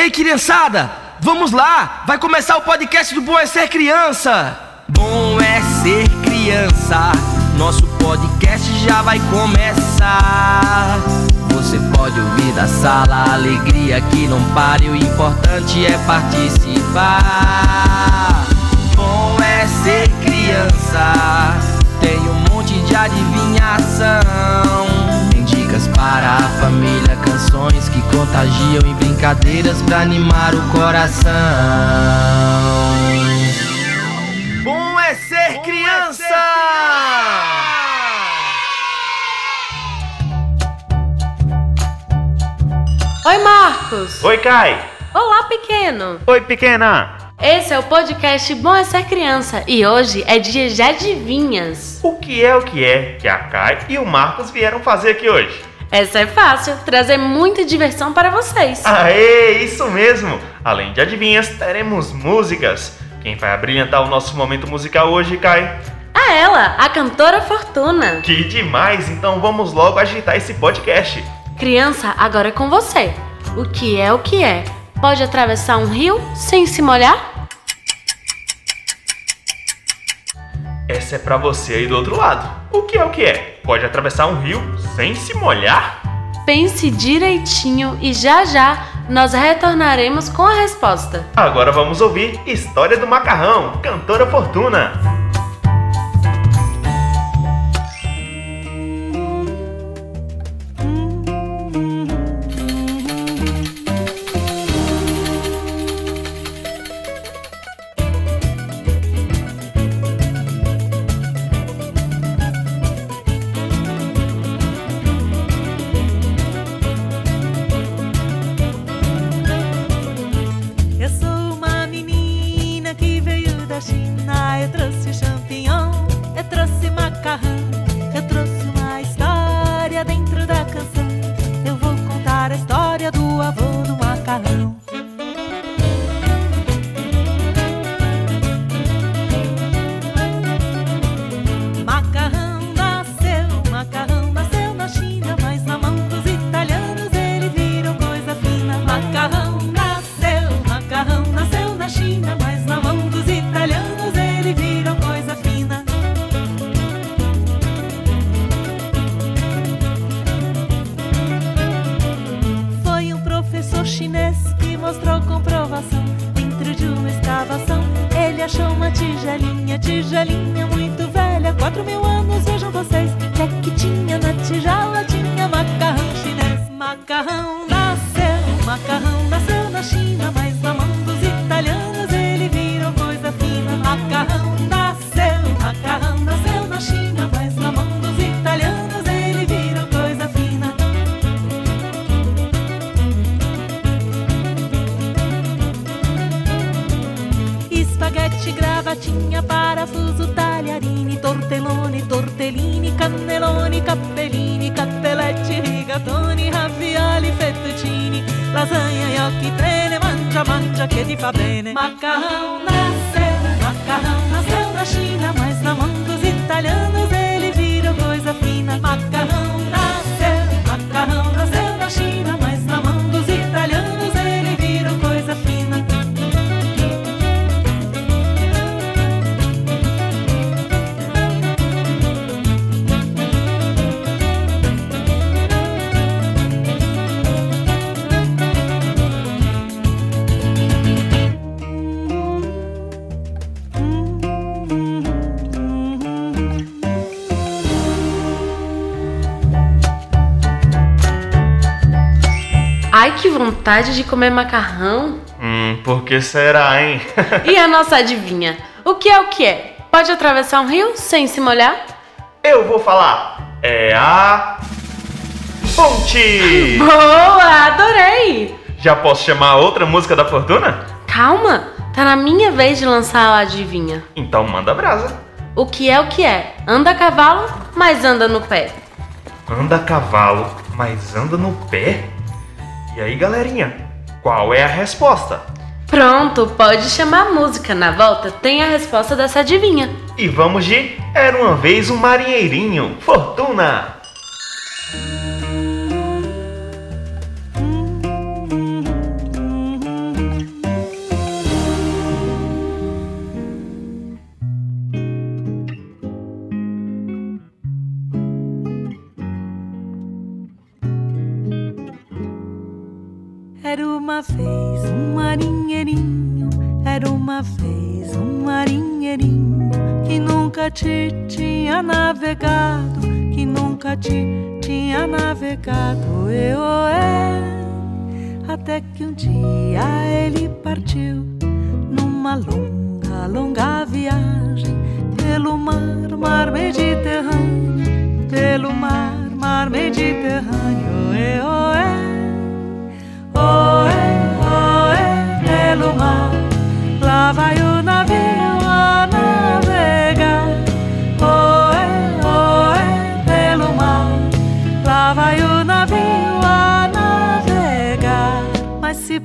Ei, criançada, vamos lá! Vai começar o podcast do Bom é Ser Criança! Bom é ser criança, nosso podcast já vai começar. Você pode ouvir da sala alegria que não pare, o importante é participar. Bom é ser criança, tem um monte de adivinhação. Tem dicas para família, canções que contagiam e brincadeiras pra animar o coração. Bom é ser criança! Oi, Marcos! Oi, Kai! Olá, pequeno! Oi, pequena! Esse é o podcast Bom é Ser Criança e hoje é dia de adivinhas. O que é o que é que a Kai e o Marcos vieram fazer aqui hoje? Essa é fácil, trazer muita diversão para vocês. Aê, isso mesmo! Além de adivinhas, teremos músicas. Quem vai abrilhantar o nosso momento musical hoje, Kai? A ela, a cantora Fortuna. Que demais! Então vamos logo agitar esse podcast. Criança, agora é com você. O que é o que é? Pode atravessar um rio sem se molhar? Essa é pra você aí do outro lado. O que é o que é? Pode atravessar um rio sem se molhar? Pense direitinho e já já nós retornaremos com a resposta. Agora vamos ouvir História do Macarrão, cantora Fortuna. Chinês que mostrou comprovação dentro de uma escavação. Ele achou uma tigelinha, tigelinha muito velha, quatro mil anos. Vejam vocês, é que tinha na tigela? Tinha macarrão chinês. Macarrão parafuso, talharini, tortellone, tortellini, cannelloni, cappellini, cattelette, rigatoni, ravioli, fettuccini, lasagna, gnocchi, trene, mangia, mangia che ti fa bene. Macarrão nasceu, macarrão nasceu na China, mas na mão dos italianos que vontade de comer macarrão! Hum, por que será, hein? E a nossa adivinha? O que é o que é? Pode atravessar um rio sem se molhar? Eu vou falar. É a. Ponte! Boa, adorei! Já posso chamar outra música da Fortuna? Calma, tá na minha vez de lançar a adivinha. Então manda brasa. O que é o que é? Anda a cavalo, mas anda no pé. Anda a cavalo, mas anda no pé? E aí, galerinha? Qual é a resposta? Pronto, pode chamar a música. Na volta tem a resposta dessa adivinha. E vamos de Era uma vez um marinheirinho, Fortuna! Navegado. Eu é, até que um dia ele partiu numa longa, longa viagem pelo mar, mar Mediterrâneo, pelo mar, mar Mediterrâneo. Eu é Oé, oé, pelo mar, lá vai o navio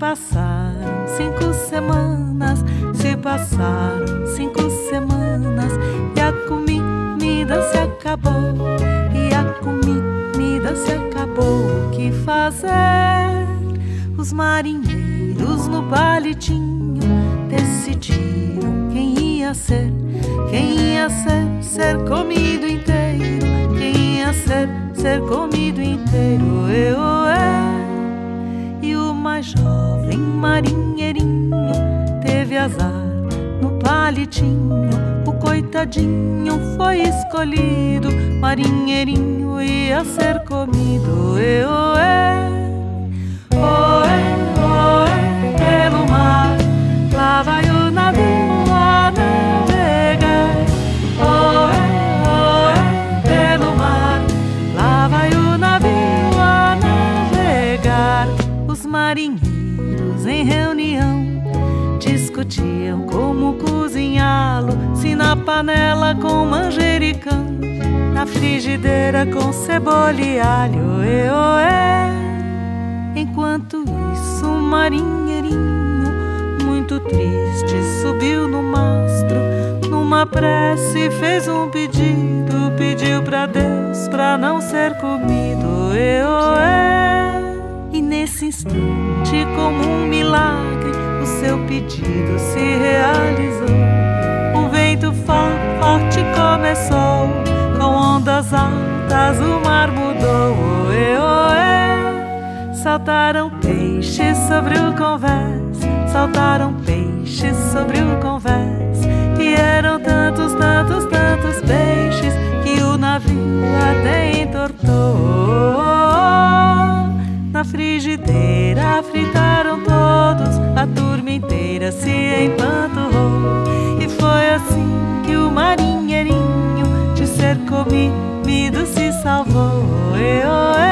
passaram cinco semanas, se passaram cinco semanas, e a comida se acabou, e a comida se acabou. O que fazer? Os marinheiros no palitinho decidiram quem ia ser, quem ia ser, ser comido azar no palitinho. O coitadinho foi escolhido, marinheirinho ia ser comido. Eu é. Oé, oé, pelo frigideira com cebola e alho. E, oé, Enquanto isso, um marinheirinho, muito triste, subiu no mastro. Numa prece, fez um pedido: pediu pra Deus pra não ser comido. Eu é. E nesse instante, como um milagre, o seu pedido se realizou. Um vento forte começou, com ondas altas o mar mudou. Eu é. Saltaram peixes sobre o convés, saltaram peixes sobre o convés. E eram tantos, tantos, tantos peixes que o navio até entortou. Na frigideira fritaram todos, a turma inteira se empanturrou. E foi assim que o marinheirinho de ser comido se salvou. Eu, eu,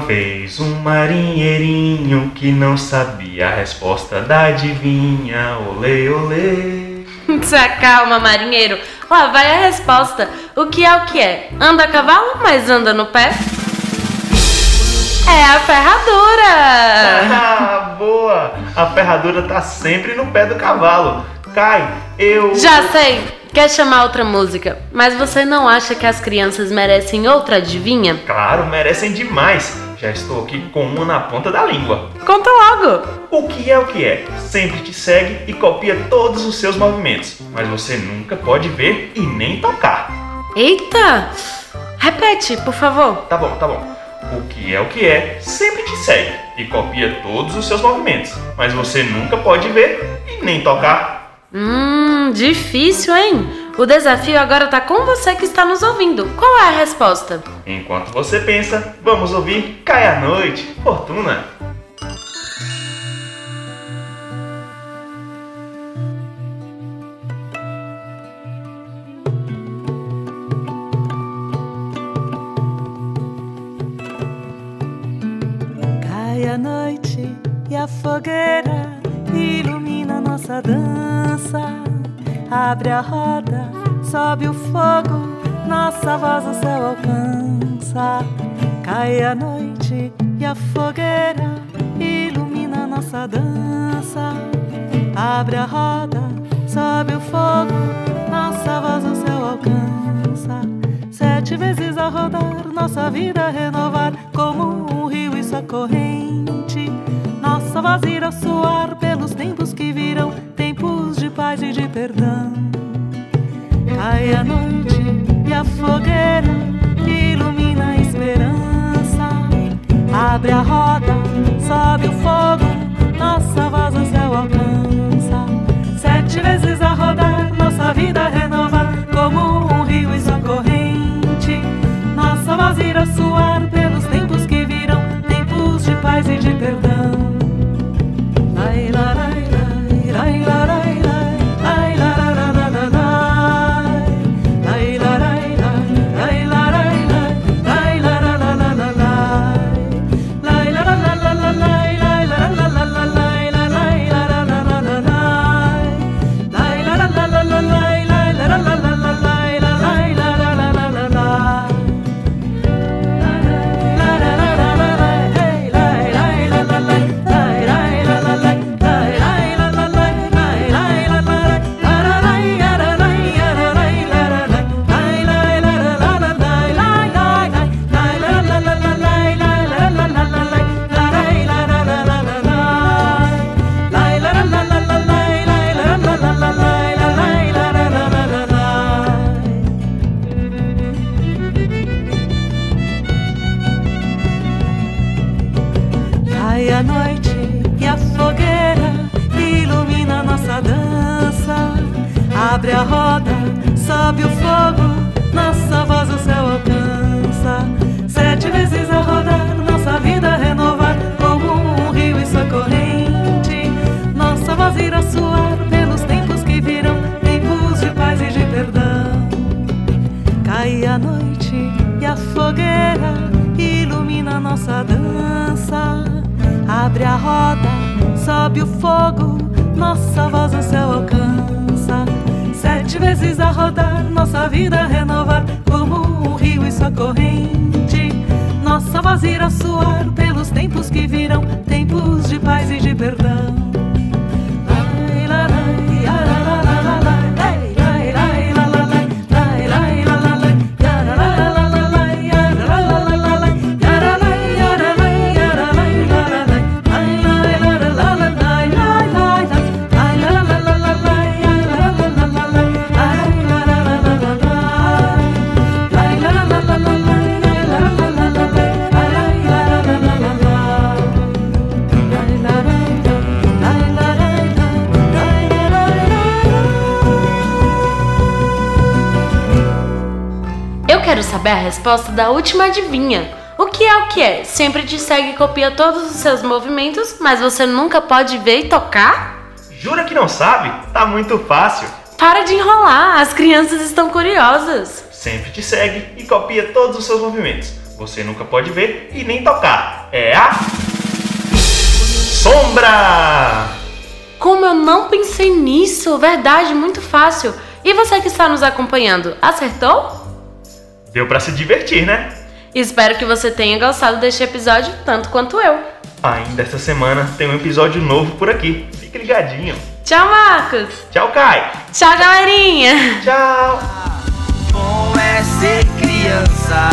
vez um marinheirinho que não sabia a resposta da adivinha. Olê, olê. Se acalma, marinheiro. Lá vai a resposta. O que é o que é? Anda a cavalo, mas anda no pé? É a ferradura! Ah, boa! A ferradura tá sempre no pé do cavalo. Cai, eu. Já sei! Quer chamar outra música, mas você não acha que as crianças merecem outra adivinha? Claro, merecem demais. Já estou aqui com uma na ponta da língua. Conta logo! O que é o que é? Sempre te segue e copia todos os seus movimentos, mas você nunca pode ver e nem tocar. Eita! Repete, por favor. Tá bom, tá bom. O que é o que é? Sempre te segue e copia todos os seus movimentos, mas você nunca pode ver e nem tocar. Hum, difícil, hein? O desafio agora tá com você que está nos ouvindo. Qual é a resposta? Enquanto você pensa, vamos ouvir Cai a Noite, Fortuna. Cai a noite e a fogueira ilumina nossa dança. Abre a roda, sobe o fogo, nossa voz o céu alcança. Cai a noite e a fogueira ilumina nossa dança. Abre a roda, sobe o fogo, nossa voz o céu alcança. Sete vezes a rodar, nossa vida renovar como um rio e sua corrente. Nossa voz irá soar pelos tempos que virão, tempos de paz e de perdão. Fogueira ilumina a esperança. Abre a roda, sobe o sobe o fogo, nossa voz o céu alcança. Sete vezes a rodar, nossa vida renovar, como um rio e sua corrente. Nossa voz irá soar pelos tempos que virão, tempos de paz e de perdão. Saber a resposta da última adivinha. O que é o que é? Sempre te segue e copia todos os seus movimentos, mas você nunca pode ver e tocar? Jura que não sabe? Tá muito fácil. Para de enrolar, as crianças estão curiosas. Sempre te segue e copia todos os seus movimentos. Você nunca pode ver e nem tocar. É a. Sombra! Como eu não pensei nisso, verdade, muito fácil. E você que está nos acompanhando, acertou? Deu pra se divertir, né? Espero que você tenha gostado deste episódio tanto quanto eu. Ainda essa semana tem um episódio novo por aqui. Fique ligadinho. Tchau, Marcos! Tchau, Kai! Tchau, galerinha! Tchau! Bom é ser criança,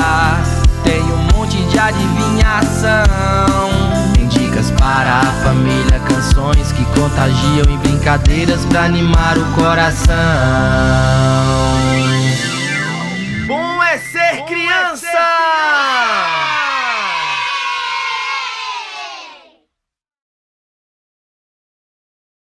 tem um monte de adivinhação. Tem dicas para a família, canções que contagiam e brincadeiras pra animar o coração.